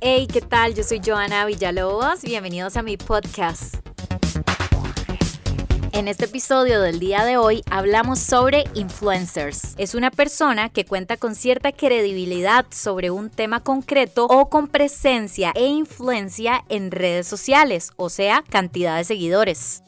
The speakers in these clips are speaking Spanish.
Hey, ¿qué tal? Yo soy Joana Villalobos. Bienvenidos a mi podcast. En este episodio del día de hoy hablamos sobre influencers. Es una persona que cuenta con cierta credibilidad sobre un tema concreto o con presencia e influencia en redes sociales, o sea, cantidad de seguidores.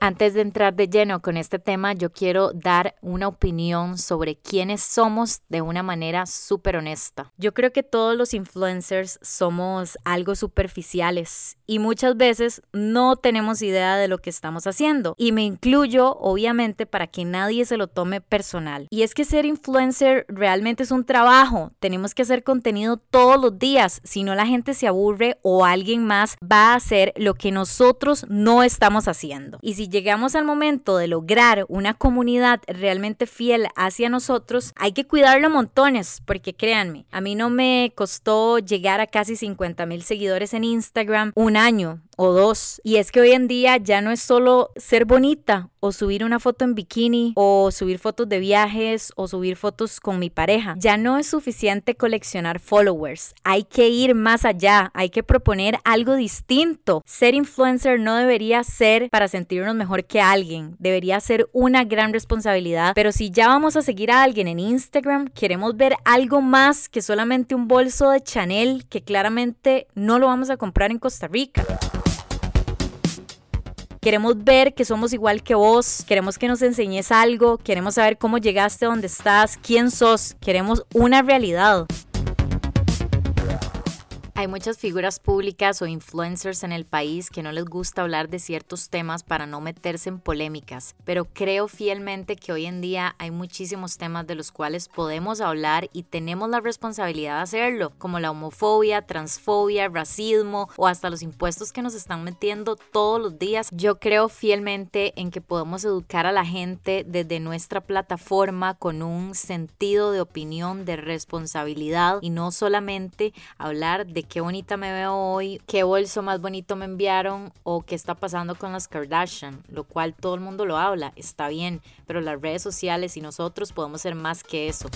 Antes de entrar de lleno con este tema, yo quiero dar una opinión sobre quiénes somos de una manera súper honesta. Yo creo que todos los influencers somos algo superficiales y muchas veces no tenemos idea de lo que estamos haciendo. Y me incluyo, obviamente, para que nadie se lo tome personal. Y es que ser influencer realmente es un trabajo. Tenemos que hacer contenido todos los días. Si no, la gente se aburre o alguien más va a hacer lo que nosotros no estamos haciendo. Y si llegamos al momento de lograr una comunidad realmente fiel hacia nosotros, hay que cuidarlo montones, porque créanme, a mí no me costó llegar a casi 50 mil seguidores en Instagram un año o dos. Y es que hoy en día ya no es solo ser bonita o subir una foto en bikini o subir fotos de viajes o subir fotos con mi pareja. Ya no es suficiente coleccionar followers. Hay que ir más allá. Hay que proponer algo distinto. Ser influencer no debería ser para sentirnos mejor que alguien. Debería ser una gran responsabilidad. Pero si ya vamos a seguir a alguien en Instagram, queremos ver algo más que solamente un bolso de Chanel que claramente no lo vamos a comprar en Costa Rica. Queremos ver que somos igual que vos, queremos que nos enseñes algo, queremos saber cómo llegaste a donde estás, quién sos, queremos una realidad. Hay muchas figuras públicas o influencers en el país que no les gusta hablar de ciertos temas para no meterse en polémicas, pero creo fielmente que hoy en día hay muchísimos temas de los cuales podemos hablar y tenemos la responsabilidad de hacerlo, como la homofobia, transfobia, racismo o hasta los impuestos que nos están metiendo todos los días. Yo creo fielmente en que podemos educar a la gente desde nuestra plataforma con un sentido de opinión, de responsabilidad y no solamente hablar de qué bonita me veo hoy, qué bolso más bonito me enviaron o qué está pasando con las Kardashian, lo cual todo el mundo lo habla, está bien, pero las redes sociales y nosotros podemos ser más que eso.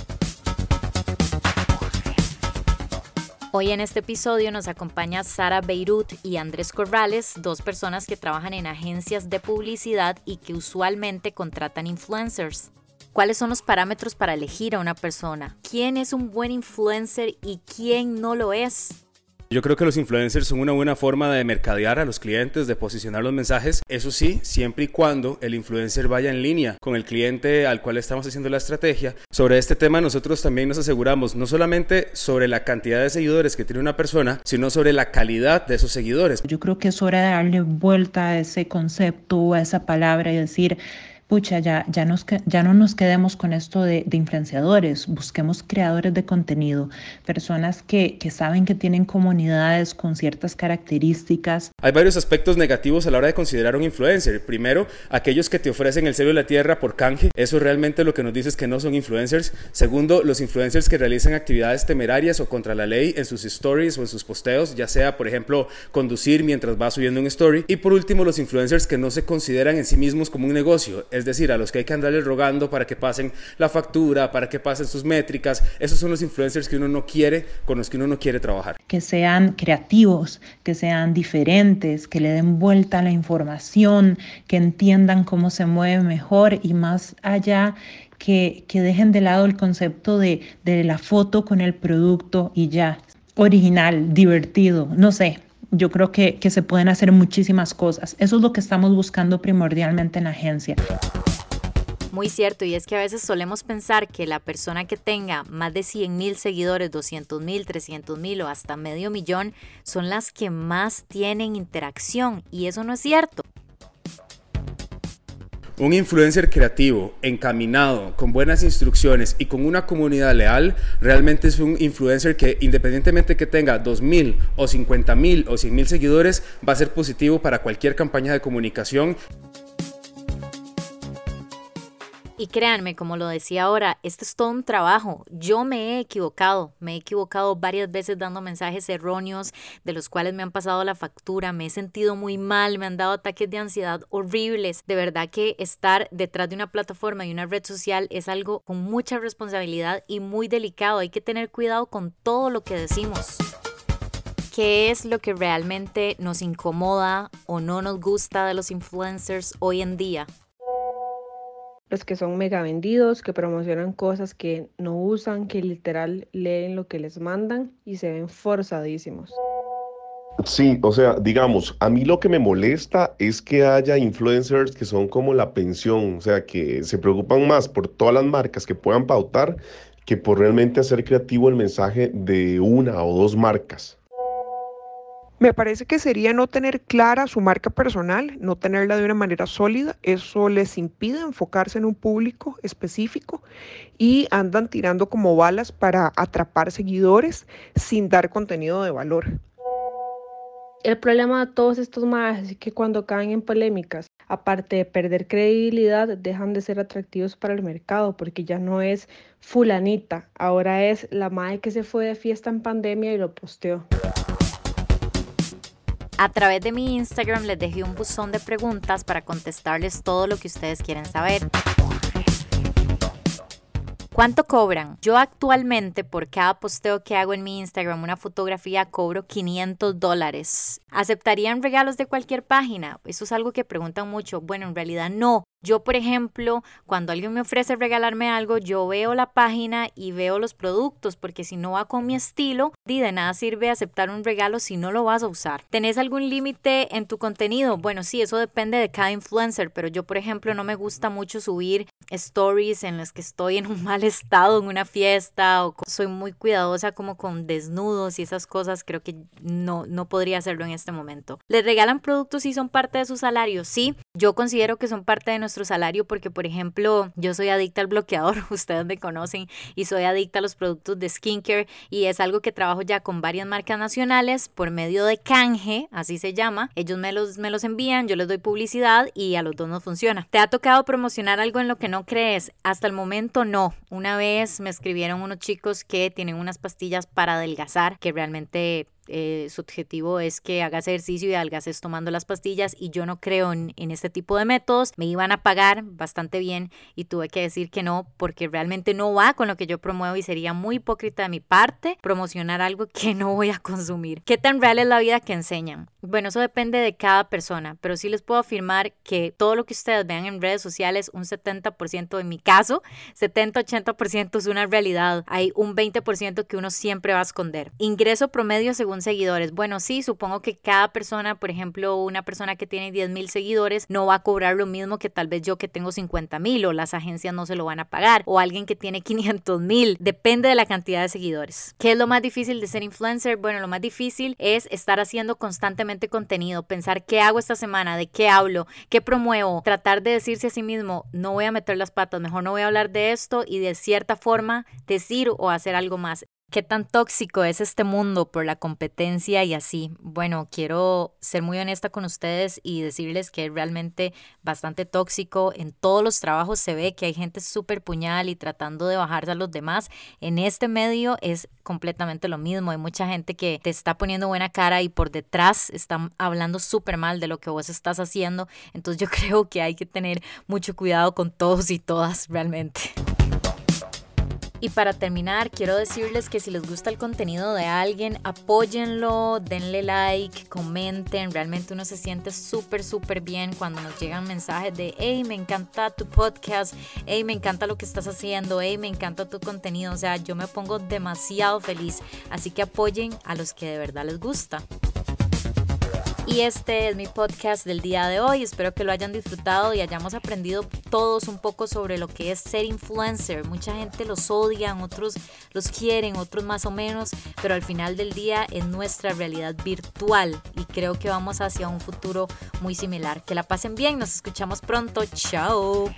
Hoy en este episodio nos acompaña Sara Beirut y Andrés Corrales, dos personas que trabajan en agencias de publicidad y que usualmente contratan influencers. ¿Cuáles son los parámetros para elegir a una persona? ¿Quién es un buen influencer y quién no lo es? Yo creo que los influencers son una buena forma de mercadear a los clientes, de posicionar los mensajes. Eso sí, siempre y cuando el influencer vaya en línea con el cliente al cual estamos haciendo la estrategia. Sobre este tema nosotros también nos aseguramos no solamente sobre la cantidad de seguidores que tiene una persona, sino sobre la calidad de esos seguidores. Yo creo que es hora de darle vuelta a ese concepto, a esa palabra y decir pucha, ya, ya, nos, ya no nos quedemos con esto de, influenciadores, busquemos creadores de contenido, personas que, que saben que tienen comunidades con ciertas características. Hay varios aspectos negativos a la hora de considerar un influencer. Primero, aquellos que te ofrecen el sello de la tierra por canje, eso realmente lo que nos dice es que no son influencers. Segundo, los influencers que realizan actividades temerarias o contra la ley en sus stories o en sus posteos, ya sea, por ejemplo, conducir mientras va subiendo un story. Y por último, los influencers que no se consideran en sí mismos como un negocio, es decir, a los que hay que andarles rogando para que pasen la factura, para que pasen sus métricas. Esos son los influencers que uno no quiere, con los que uno no quiere trabajar. Que sean creativos, que sean diferentes, que le den vuelta a la información, que entiendan cómo se mueve mejor y más allá que, que, dejen de lado el concepto de, de, la foto con el producto y ya. Original, divertido, no sé, yo creo que, que se pueden hacer muchísimas cosas. Eso es lo que estamos buscando primordialmente en la agencia. Muy cierto, y es que a veces solemos pensar que la persona que tenga más de 100 mil seguidores, 200 mil, 300 mil o hasta medio millón son las que más tienen interacción, y eso no es cierto. Un influencer creativo, encaminado, con buenas instrucciones y con una comunidad leal, realmente es un influencer que independientemente que tenga 2.000 o 50.000 o 100.000 seguidores, va a ser positivo para cualquier campaña de comunicación. Y créanme, como lo decía ahora, este es todo un trabajo. Yo me he equivocado, me he equivocado varias veces dando mensajes erróneos de los cuales me han pasado la factura, me he sentido muy mal, me han dado ataques de ansiedad horribles. De verdad que estar detrás de una plataforma y una red social es algo con mucha responsabilidad y muy delicado. Hay que tener cuidado con todo lo que decimos qué es lo que realmente nos incomoda o no nos gusta de los influencers hoy en día. Los que son mega vendidos, que promocionan cosas que no usan, que literal leen lo que les mandan y se ven forzadísimos. Sí, o sea, digamos, a mí lo que me molesta es que haya influencers que son como la pensión, o sea, que se preocupan más por todas las marcas que puedan pautar que por realmente hacer creativo el mensaje de una o dos marcas. Me parece que sería no tener clara su marca personal, no tenerla de una manera sólida. Eso les impide enfocarse en un público específico y andan tirando como balas para atrapar seguidores sin dar contenido de valor. El problema de todos estos más es que cuando caen en polémicas, aparte de perder credibilidad, dejan de ser atractivos para el mercado porque ya no es fulanita, ahora es la madre que se fue de fiesta en pandemia y lo posteó. A través de mi Instagram les dejé un buzón de preguntas para contestarles todo lo que ustedes quieren saber. ¿Cuánto cobran? Yo actualmente por cada posteo que hago en mi Instagram, una fotografía, cobro 500 dólares. ¿Aceptarían regalos de cualquier página? Eso es algo que preguntan mucho. Bueno, en realidad no. Yo, por ejemplo, cuando alguien me ofrece regalarme algo, yo veo la página y veo los productos, porque si no va con mi estilo, de nada sirve aceptar un regalo si no lo vas a usar. ¿Tenés algún límite en tu contenido? Bueno, sí, eso depende de cada influencer, pero yo, por ejemplo, no me gusta mucho subir stories en las que estoy en un mal estado en una fiesta o soy muy cuidadosa como con desnudos y esas cosas, creo que no, no podría hacerlo en este momento. ¿Les regalan productos y son parte de su salario? Sí, yo considero que son parte de salario porque, por ejemplo, yo soy adicta al bloqueador, ustedes me conocen, y soy adicta a los productos de skincare y es algo que trabajo ya con varias marcas nacionales por medio de canje, así se llama. Ellos me los, me los envían, yo les doy publicidad y a los dos nos funciona. ¿Te ha tocado promocionar algo en lo que no crees? Hasta el momento no. Una vez me escribieron unos chicos que tienen unas pastillas para adelgazar que realmente eh, su objetivo es que hagas ejercicio y adelgaces tomando las pastillas y yo no creo en, en, este tipo de métodos. Me iban a pagar bastante bien y tuve que decir que no porque realmente no va con lo que yo promuevo y sería muy hipócrita de mi parte promocionar algo que no voy a consumir. ¿Qué tan real es la vida que enseñan? Bueno, eso depende de cada persona, pero sí les puedo afirmar que todo lo que ustedes vean en redes sociales, un 70% en mi caso, 70-80% es una realidad. Hay un 20% que uno siempre va a esconder. Ingreso promedio según seguidores. Bueno, sí, supongo que cada persona, por ejemplo, una persona que tiene 10 mil seguidores no va a cobrar lo mismo que tal vez yo que tengo 50 mil o las agencias no se lo van a pagar o alguien que tiene 500 mil. Depende de la cantidad de seguidores. ¿Qué es lo más difícil de ser influencer? Bueno, lo más difícil es estar haciendo constantemente contenido, pensar qué hago esta semana, de qué hablo, qué promuevo, tratar de decirse a sí mismo, no voy a meter las patas, mejor no voy a hablar de esto y de cierta forma decir o hacer algo más. ¿Qué tan tóxico es este mundo por la competencia y así? Bueno, quiero ser muy honesta con ustedes y decirles que es realmente bastante tóxico. En todos los trabajos se ve que hay gente súper puñal y tratando de bajarse a los demás. En este medio es completamente lo mismo. Hay mucha gente que te está poniendo buena cara y por detrás están hablando súper mal de lo que vos estás haciendo. Entonces yo creo que hay que tener mucho cuidado con todos y todas realmente. Y para terminar, quiero decirles que si les gusta el contenido de alguien, apóyenlo, denle like, comenten. Realmente uno se siente súper, súper bien cuando nos llegan mensajes de, hey, me encanta tu podcast, hey, me encanta lo que estás haciendo, hey, me encanta tu contenido. O sea, yo me pongo demasiado feliz. Así que apoyen a los que de verdad les gusta. Y este es mi podcast del día de hoy. Espero que lo hayan disfrutado y hayamos aprendido todos un poco sobre lo que es ser influencer. Mucha gente los odia, otros los quieren, otros más o menos, pero al final del día es nuestra realidad virtual y creo que vamos hacia un futuro muy similar. Que la pasen bien, nos escuchamos pronto. Chao.